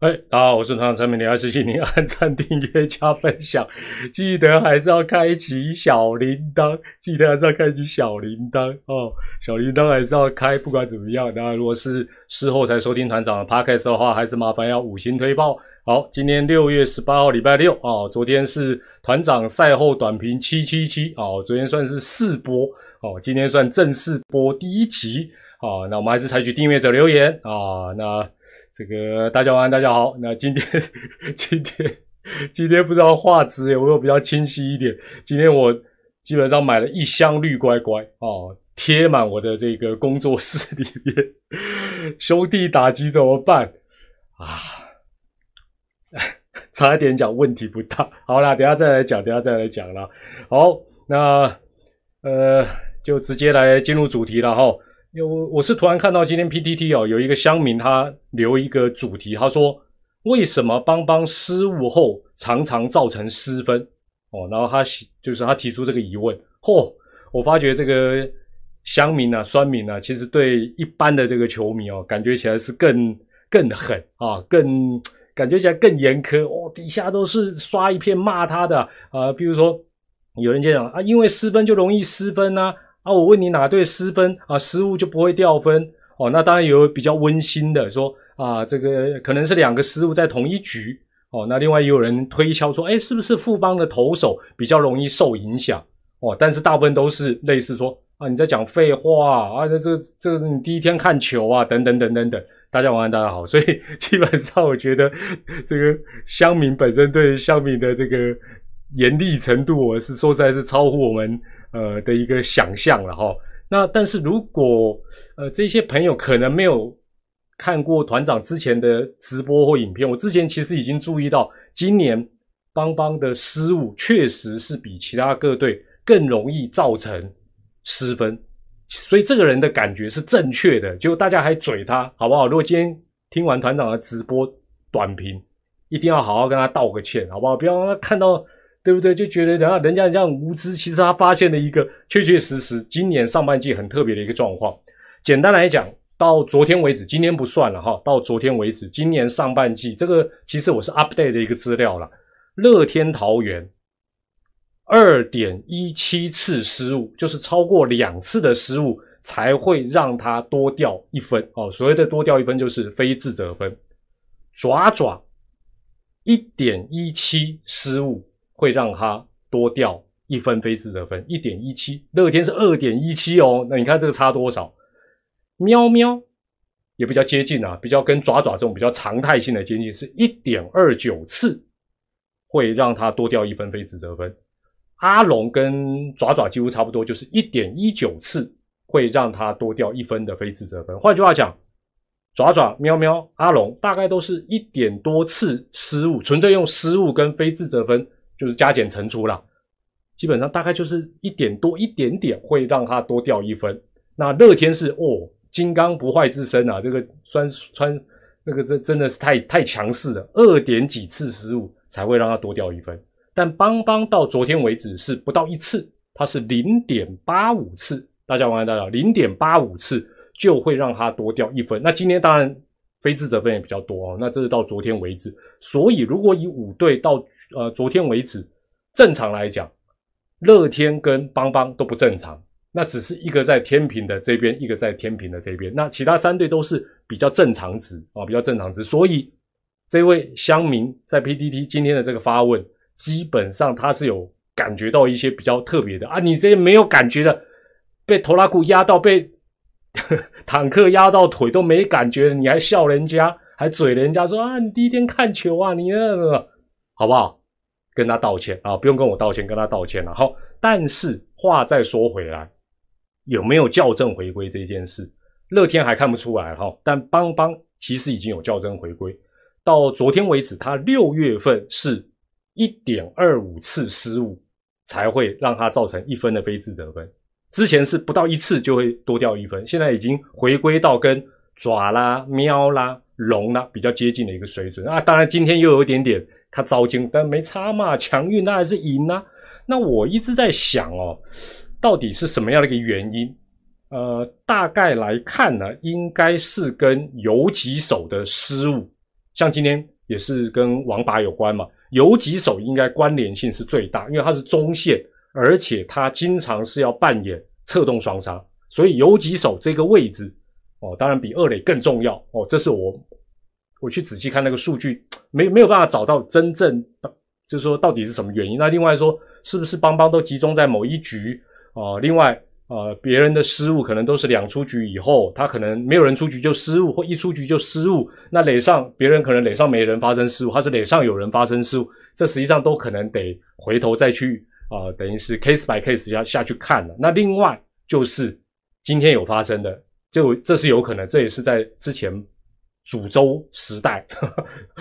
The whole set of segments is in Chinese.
哎，大家好，我是团长陈明，你还是请您按赞、订阅、加分享，记得还是要开启小铃铛，记得还是要开启小铃铛哦，小铃铛还是要开，不管怎么样。那如果是事后才收听团长的 podcast 的话，还是麻烦要五星推爆。好，今天六月十八号，礼拜六啊，昨天是团长赛后短评七七七哦，昨天算是试播哦，今天算正式播第一集啊，那我们还是采取订阅者留言啊，那。这个大家晚安，大家好。那今天 今天今天不知道画质有没有比较清晰一点？今天我基本上买了一箱绿乖乖哦，贴满我的这个工作室里面。兄弟打击怎么办啊？差一点讲问题不大。好啦，等下再来讲，等下再来讲了。好，那呃，就直接来进入主题了哈。有我是突然看到今天 PTT 哦，有一个乡民他留一个主题，他说为什么邦邦失误后常常造成失分哦，然后他就是他提出这个疑问，嚯，我发觉这个乡民啊、酸民啊，其实对一般的这个球迷哦，感觉起来是更更狠啊，更感觉起来更严苛哦，底下都是刷一片骂他的啊，比如说有人就讲啊，因为失分就容易失分呐。啊，我问你哪队失分啊？失误就不会掉分哦。那当然有比较温馨的说啊，这个可能是两个失误在同一局哦。那另外也有人推敲说，哎，是不是富邦的投手比较容易受影响哦？但是大部分都是类似说啊，你在讲废话啊，这这这你第一天看球啊，等等等等等。大家晚安，大家好。所以 基本上我觉得这个乡民本身对乡民的这个严厉程度，我是说实在是超乎我们。呃的一个想象了哈，那但是如果呃这些朋友可能没有看过团长之前的直播或影片，我之前其实已经注意到，今年邦邦的失误确实是比其他各队更容易造成失分，所以这个人的感觉是正确的，就大家还嘴他好不好？如果今天听完团长的直播短评，一定要好好跟他道个歉，好不好？不要让他看到。对不对？就觉得然后人家这样无知，其实他发现了一个确确实实今年上半季很特别的一个状况。简单来讲，到昨天为止，今天不算了哈。到昨天为止，今年上半季这个其实我是 update 的一个资料了。乐天桃园二点一七次失误，就是超过两次的失误才会让他多掉一分哦。所谓的多掉一分，就是非自责分。爪爪一点一七失误。会让他多掉一分非自责分，一点一七。乐天是二点一七哦，那你看这个差多少？喵喵也比较接近啊，比较跟爪爪这种比较常态性的接近，是一点二九次会让他多掉一分非自责分。阿龙跟爪爪几乎差不多，就是一点一九次会让他多掉一分的非自责分。换句话讲。爪爪、喵喵、阿龙大概都是一点多次失误，纯粹用失误跟非自责分。就是加减乘除了，基本上大概就是一点多一点点会让它多掉一分。那乐天是哦，金刚不坏之身啊，这个酸穿那个这真的是太太强势了，二点几次失误才会让它多掉一分。但邦邦到昨天为止是不到一次，它是零点八五次。大家晚安，大家零点八五次就会让它多掉一分。那今天当然非自责分也比较多哦。那这是到昨天为止，所以如果以五队到呃，昨天为止，正常来讲，乐天跟邦邦都不正常。那只是一个在天平的这边，一个在天平的这边。那其他三队都是比较正常值啊，比较正常值。所以这位乡民在 PDD 今天的这个发问，基本上他是有感觉到一些比较特别的啊。你这些没有感觉的，被拖拉库压到，被 坦克压到腿都没感觉，你还笑人家，还嘴人家说啊，你第一天看球啊，你那个。好不好？跟他道歉啊！不用跟我道歉，跟他道歉了。好，但是话再说回来，有没有校正回归这件事？乐天还看不出来哈。但邦邦其实已经有校正回归，到昨天为止，他六月份是一点二五次失误才会让他造成一分的非自得分，之前是不到一次就会多掉一分，现在已经回归到跟爪啦、喵啦、龙啦比较接近的一个水准啊。当然，今天又有一点点。他糟金，但没差嘛，强运那还是赢啊。那我一直在想哦，到底是什么样的一个原因？呃，大概来看呢，应该是跟游击手的失误像今天也是跟王拔有关嘛，游击手应该关联性是最大，因为他是中线，而且他经常是要扮演策动双杀，所以游击手这个位置哦，当然比二垒更重要哦。这是我我去仔细看那个数据，没没有办法找到真正就是说到底是什么原因。那另外说，是不是邦邦都集中在某一局啊？另外。呃，别人的失误可能都是两出局以后，他可能没有人出局就失误，或一出局就失误。那垒上别人可能垒上没人发生失误，他是垒上有人发生失误，这实际上都可能得回头再去啊，等于是 case by case 下下去看了。那另外就是今天有发生的，就这是有可能，这也是在之前主州时代，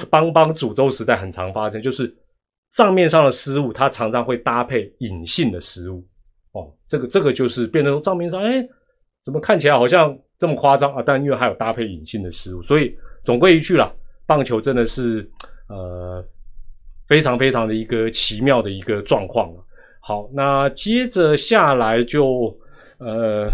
邦邦主州时代很常发生，就是账面上的失误，它常常会搭配隐性的失误。哦，这个这个就是变成账面上，哎，怎么看起来好像这么夸张啊？但因为还有搭配隐性的失误，所以总归一句啦，棒球真的是呃非常非常的一个奇妙的一个状况了。好，那接着下来就呃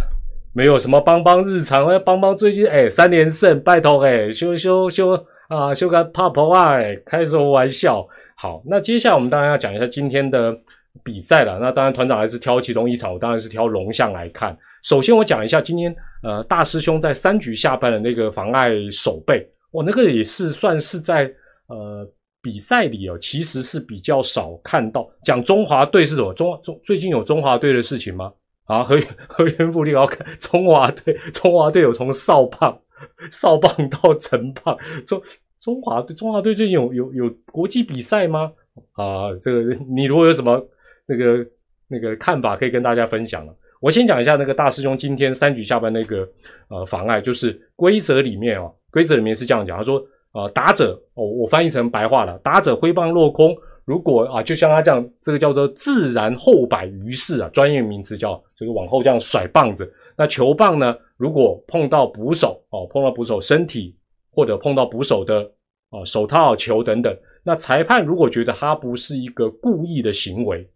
没有什么邦邦日常，哎，邦邦最近哎三连胜，拜托哎修修修啊修个泡泡啊，开什么玩笑？好，那接下来我们当然要讲一下今天的。比赛了，那当然团长还是挑其中一场，我当然是挑龙象来看。首先我讲一下今天呃大师兄在三局下半的那个妨碍守备，我那个也是算是在呃比赛里哦，其实是比较少看到。讲中华队是什么？中中最近有中华队的事情吗？啊，和和 元富力要看中华队，中华队有从少棒 少棒到成棒，中中华队中华队最近有有有国际比赛吗？啊，这个你如果有什么？那个那个看法可以跟大家分享了。我先讲一下那个大师兄今天三局下半那个呃妨碍，就是规则里面哦，规则里面是这样讲，他说呃打者哦，我翻译成白话了，打者挥棒落空，如果啊就像他这样，这个叫做自然后摆于世啊，专业名词叫这个往后这样甩棒子。那球棒呢，如果碰到捕手哦，碰到捕手身体或者碰到捕手的啊手套球等等，那裁判如果觉得他不是一个故意的行为。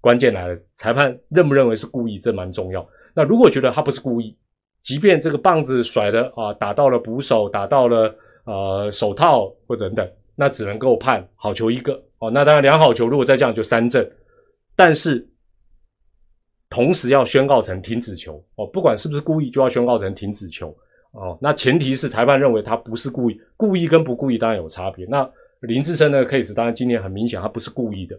关键来了，裁判认不认为是故意，这蛮重要。那如果觉得他不是故意，即便这个棒子甩的啊打到了捕手，打到了呃手套或等等，那只能够判好球一个哦。那当然两好球，如果再这样就三振，但是同时要宣告成停止球哦，不管是不是故意，就要宣告成停止球哦。那前提是裁判认为他不是故意，故意跟不故意当然有差别。那林志升那个 case 当然今年很明显他不是故意的。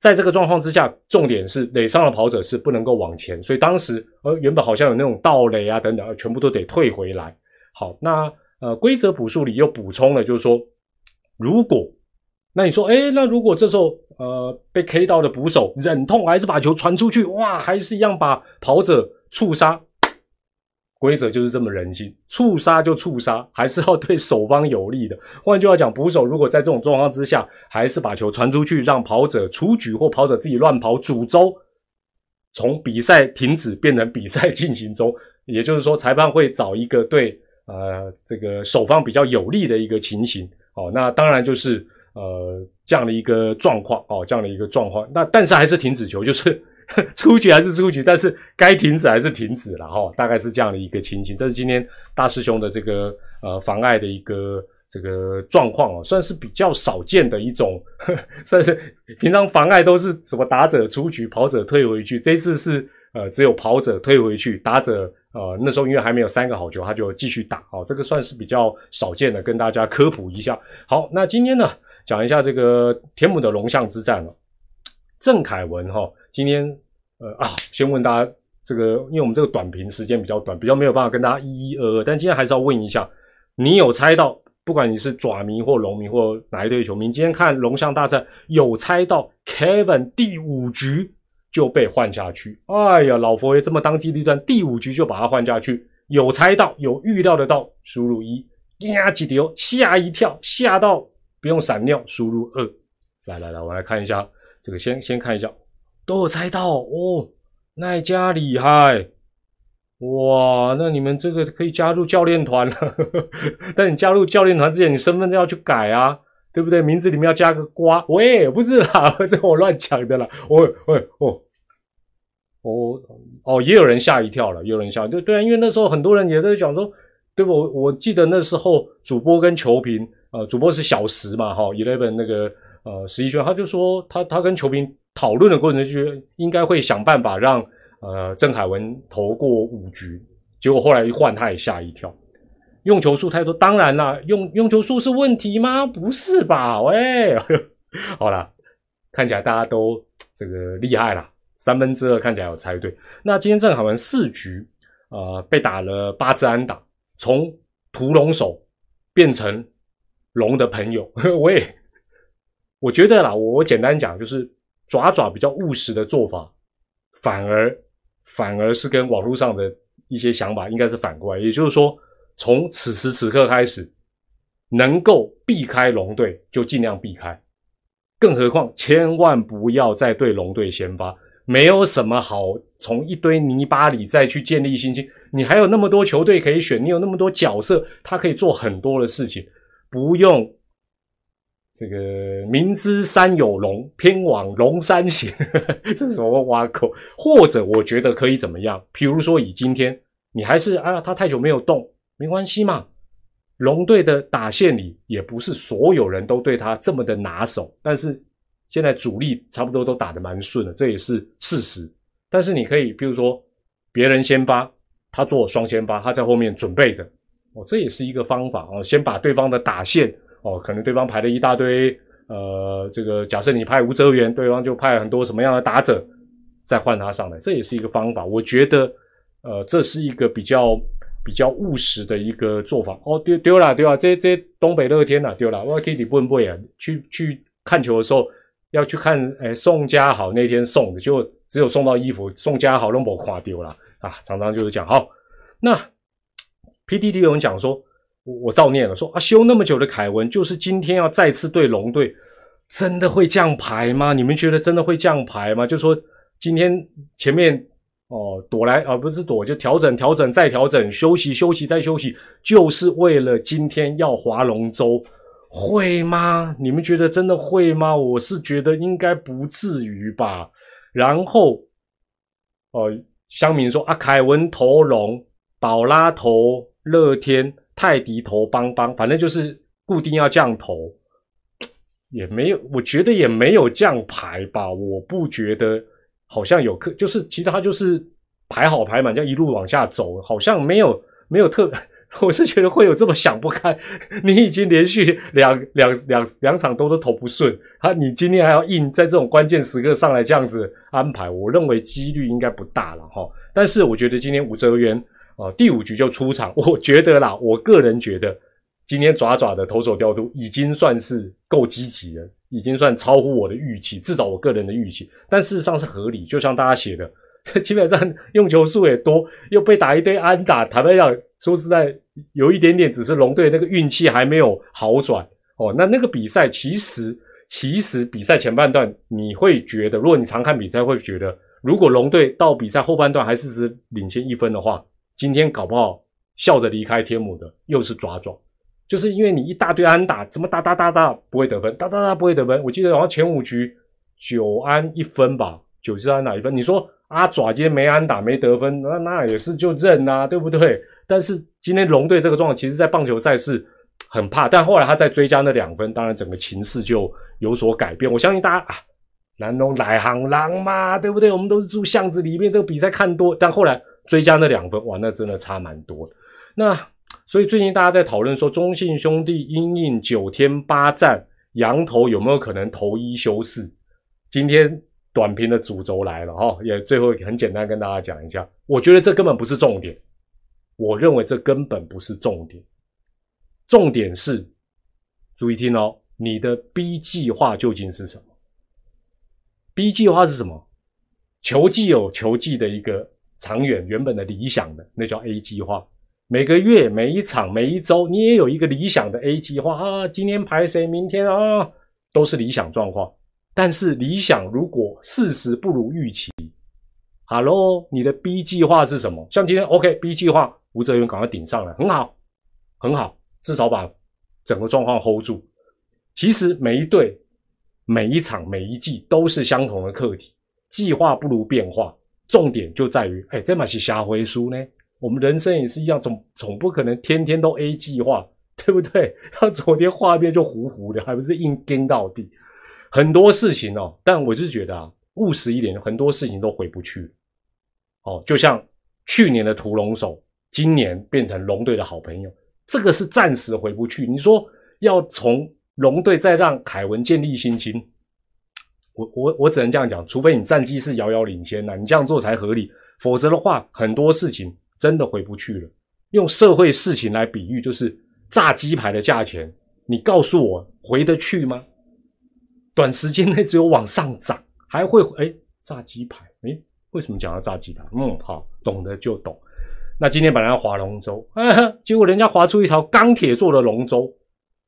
在这个状况之下，重点是垒上的跑者是不能够往前，所以当时呃原本好像有那种倒垒啊等等，全部都得退回来。好，那呃规则补数里又补充了，就是说如果那你说哎，那如果这时候呃被 K 到的捕手忍痛还是把球传出去，哇，还是一样把跑者触杀。规则就是这么人性，触杀就触杀，还是要对守方有利的。换句话讲，捕手如果在这种状况之下，还是把球传出去，让跑者出局或跑者自己乱跑，主周从比赛停止变成比赛进行中，也就是说，裁判会找一个对呃这个守方比较有利的一个情形。哦，那当然就是呃这样的一个状况哦，这样的一个状况。那但是还是停止球，就是。出局还是出局，但是该停止还是停止了哈，大概是这样的一个情形。这是今天大师兄的这个呃妨碍的一个这个状况哦，算是比较少见的一种，呵 算是平常妨碍都是什么打者出局，跑者退回去，这次是呃只有跑者退回去，打者呃那时候因为还没有三个好球，他就继续打哦，这个算是比较少见的，跟大家科普一下。好，那今天呢讲一下这个田母的龙象之战了，郑凯文哈。今天，呃啊，先问大家这个，因为我们这个短评时间比较短，比较没有办法跟大家一一二二。但今天还是要问一下，你有猜到？不管你是爪迷或龙迷或哪一队球迷，今天看龙象大战有猜到 Kevin 第五局就被换下去？哎呀，老佛爷这么当机立断，第五局就把他换下去，有猜到，有预料得到，输入一，呀几丢，吓一跳，吓到不用闪尿，输入二。来来来，我来看一下这个，先先看一下。都有猜到哦，那家厉害哇！那你们这个可以加入教练团了。但你加入教练团之前，你身份证要去改啊，对不对？名字里面要加个瓜。喂，不是啦，这我乱讲的啦。喂喂哦哦哦，也有人吓一跳了，也有人吓，对对啊，因为那时候很多人也在讲说，对不？我记得那时候主播跟球评，呃，主播是小石嘛，哈，Eleven 那个呃十一圈，他就说他他跟球评讨论的过程就，应该会想办法让呃郑凯文投过五局，结果后来一换，他也吓一跳，用球数太多，当然啦，用用球数是问题吗？不是吧？喂，好啦，看起来大家都这个厉害啦，三分之二看起来有猜对。那今天正好玩四局，呃，被打了八支安打。从屠龙手变成龙的朋友，我也我觉得啦，我我简单讲，就是爪爪比较务实的做法，反而反而是跟网络上的一些想法应该是反过来。也就是说，从此时此刻开始，能够避开龙队就尽量避开，更何况千万不要再对龙队先发。没有什么好从一堆泥巴里再去建立信心。你还有那么多球队可以选，你有那么多角色，他可以做很多的事情，不用这个明知山有龙，偏往龙山行，这是什么挖口？或者我觉得可以怎么样？比如说以今天你还是啊，他太久没有动，没关系嘛。龙队的打线里也不是所有人都对他这么的拿手，但是。现在主力差不多都打得蛮顺的，这也是事实。但是你可以，比如说别人先发，他做双先发，他在后面准备着，哦，这也是一个方法哦。先把对方的打线，哦，可能对方排了一大堆，呃，这个假设你派吴哲源，对方就派很多什么样的打者，再换他上来，这也是一个方法。我觉得，呃，这是一个比较比较务实的一个做法。哦，丢丢了丢了，这这东北乐天呐丢了，我 Kitty 不不啊，去去看球的时候。要去看，哎，宋家豪那天送的，就只有送到衣服，宋家豪都没垮丢了啊！常常就是讲，好，那 P D D 有人讲说，我我照念了，说啊，修那么久的凯文，就是今天要再次对龙队，真的会降牌吗？你们觉得真的会降牌吗？就说今天前面哦躲来啊，不是躲，就调整调整再调整，休息休息再休息，就是为了今天要划龙舟。会吗？你们觉得真的会吗？我是觉得应该不至于吧。然后，哦，乡民说啊，凯文投龙，宝拉投乐天，泰迪投邦邦，反正就是固定要降投，也没有，我觉得也没有降牌吧。我不觉得好像有客，就是其实他就是排好排满，就一路往下走，好像没有没有特。我是觉得会有这么想不开，你已经连续两两两两场都都投不顺，他你今天还要硬在这种关键时刻上来这样子安排，我认为几率应该不大了哈。但是我觉得今天吴哲元啊第五局就出场，我觉得啦，我个人觉得今天爪爪的投手调度已经算是够积极了，已经算超乎我的预期，至少我个人的预期，但事实上是合理，就像大家写的。基本上用球数也多，又被打一堆安打，坦白讲，说实在，有一点点，只是龙队那个运气还没有好转哦。那那个比赛其实，其实比赛前半段你会觉得，如果你常看比赛，会觉得，如果龙队到比赛后半段还是只领先一分的话，今天搞不好笑着离开天母的又是爪爪，就是因为你一大堆安打，怎么打打打打不会得分，打打打不会得分。我记得好像前五局九安一分吧，九支安打一分，你说？阿爪今天没安打没得分，那那也是就认呐，对不对？但是今天龙队这个状况，其实在棒球赛事很怕，但后来他在追加那两分，当然整个情势就有所改变。我相信大家啊，南龙来行狼嘛，对不对？我们都是住巷子里面，这个比赛看多，但后来追加那两分，哇，那真的差蛮多。那所以最近大家在讨论说，中信兄弟因应九天八战，羊头有没有可能投一休四？今天。短评的主轴来了哈，也最后很简单跟大家讲一下，我觉得这根本不是重点，我认为这根本不是重点，重点是注意听哦，你的 B 计划究竟是什么？B 计划是什么？球技有球技的一个长远原本的理想的，那叫 A 计划。每个月、每一场、每一周，你也有一个理想的 A 计划啊，今天排谁？明天啊，都是理想状况。但是理想如果事实不如预期，Hello，你的 B 计划是什么？像今天 OK，B 计划吴哲源赶快顶上来，很好，很好，至少把整个状况 hold 住。其实每一队、每一场、每一季都是相同的课题，计划不如变化，重点就在于，哎，这嘛是瞎回书呢？我们人生也是一样，总总不可能天天都 A 计划，对不对？他昨天画面就糊糊的，还不是硬跟到底。很多事情哦，但我就觉得啊，务实一点，很多事情都回不去。哦，就像去年的屠龙手，今年变成龙队的好朋友，这个是暂时回不去。你说要从龙队再让凯文建立信心，我我我只能这样讲，除非你战绩是遥遥领先呐，你这样做才合理。否则的话，很多事情真的回不去了。用社会事情来比喻，就是炸鸡排的价钱，你告诉我回得去吗？短时间内只有往上涨，还会哎炸鸡排哎，为什么讲到炸鸡排？嗯，好，懂得就懂。那今天本来要划龙舟，结果人家划出一条钢铁做的龙舟，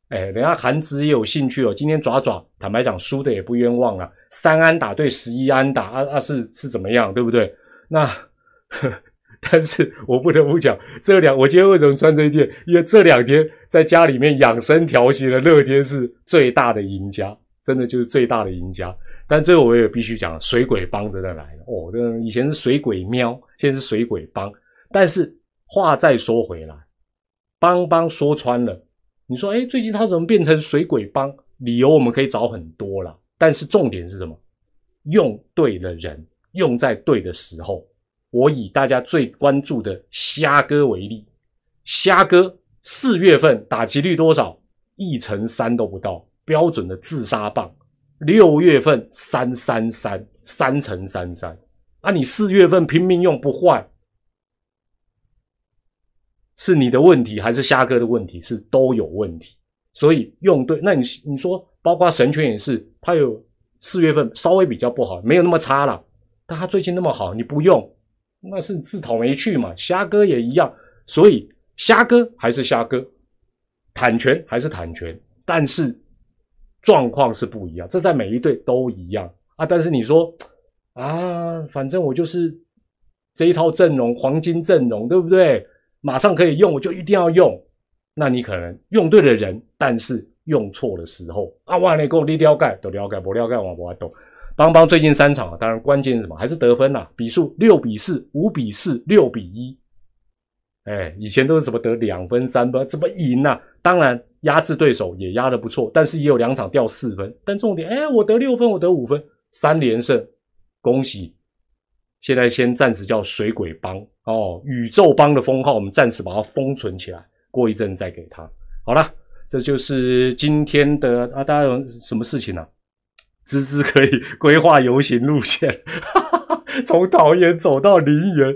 哎，人家韩子也有兴趣哦。今天爪爪，坦白讲输的也不冤枉啊，三安打对十一安打，啊啊是是怎么样，对不对？那，但是我不得不讲，这两我今天为什么穿这件？因为这两天在家里面养生调息的乐天是最大的赢家。真的就是最大的赢家，但最后我也必须讲，水鬼帮真的来了哦。这以前是水鬼喵，现在是水鬼帮。但是话再说回来，帮帮说穿了，你说哎，最近他怎么变成水鬼帮？理由我们可以找很多了，但是重点是什么？用对了人，用在对的时候。我以大家最关注的虾哥为例，虾哥四月份打击率多少？一成三都不到。标准的自杀棒，六月份三三三三乘三三，啊，你四月份拼命用不坏，是你的问题还是虾哥的问题？是都有问题，所以用对。那你你说，包括神拳也是，他有四月份稍微比较不好，没有那么差了，但他最近那么好，你不用，那是自讨没趣嘛。虾哥也一样，所以虾哥还是虾哥，坦拳还是坦拳，但是。状况是不一样，这在每一队都一样啊。但是你说啊，反正我就是这一套阵容，黄金阵容，对不对？马上可以用，我就一定要用。那你可能用对了人，但是用错的时候啊，哇，你给我立了盖都了盖，不了盖我不懂。邦邦最近三场，当然关键是什么？还是得分呐？比数六比四、五比四、六比一。哎，以前都是什么得两分、三分，怎么赢呐？当然。压制对手也压得不错，但是也有两场掉四分。但重点，哎，我得六分，我得五分，三连胜，恭喜！现在先暂时叫水鬼帮哦，宇宙帮的封号，我们暂时把它封存起来，过一阵再给他。好了，这就是今天的啊，大家有什么事情呢？芝芝可以规划游行路线。从桃园走到林园，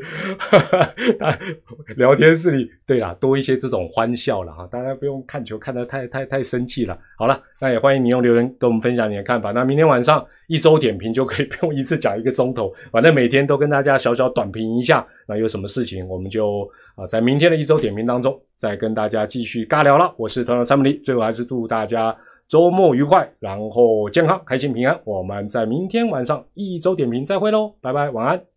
聊天室里，对啦，多一些这种欢笑了哈，大家不用看球看得太太太生气了。好了，那也欢迎你用留言跟我们分享你的看法。那明天晚上一周点评就可以不用一次讲一个钟头，反正每天都跟大家小小短评一下。那有什么事情，我们就啊在明天的一周点评当中再跟大家继续尬聊了。我是团长三木里，最后还是祝大家。周末愉快，然后健康、开心、平安。我们在明天晚上一周点评再会喽，拜拜，晚安。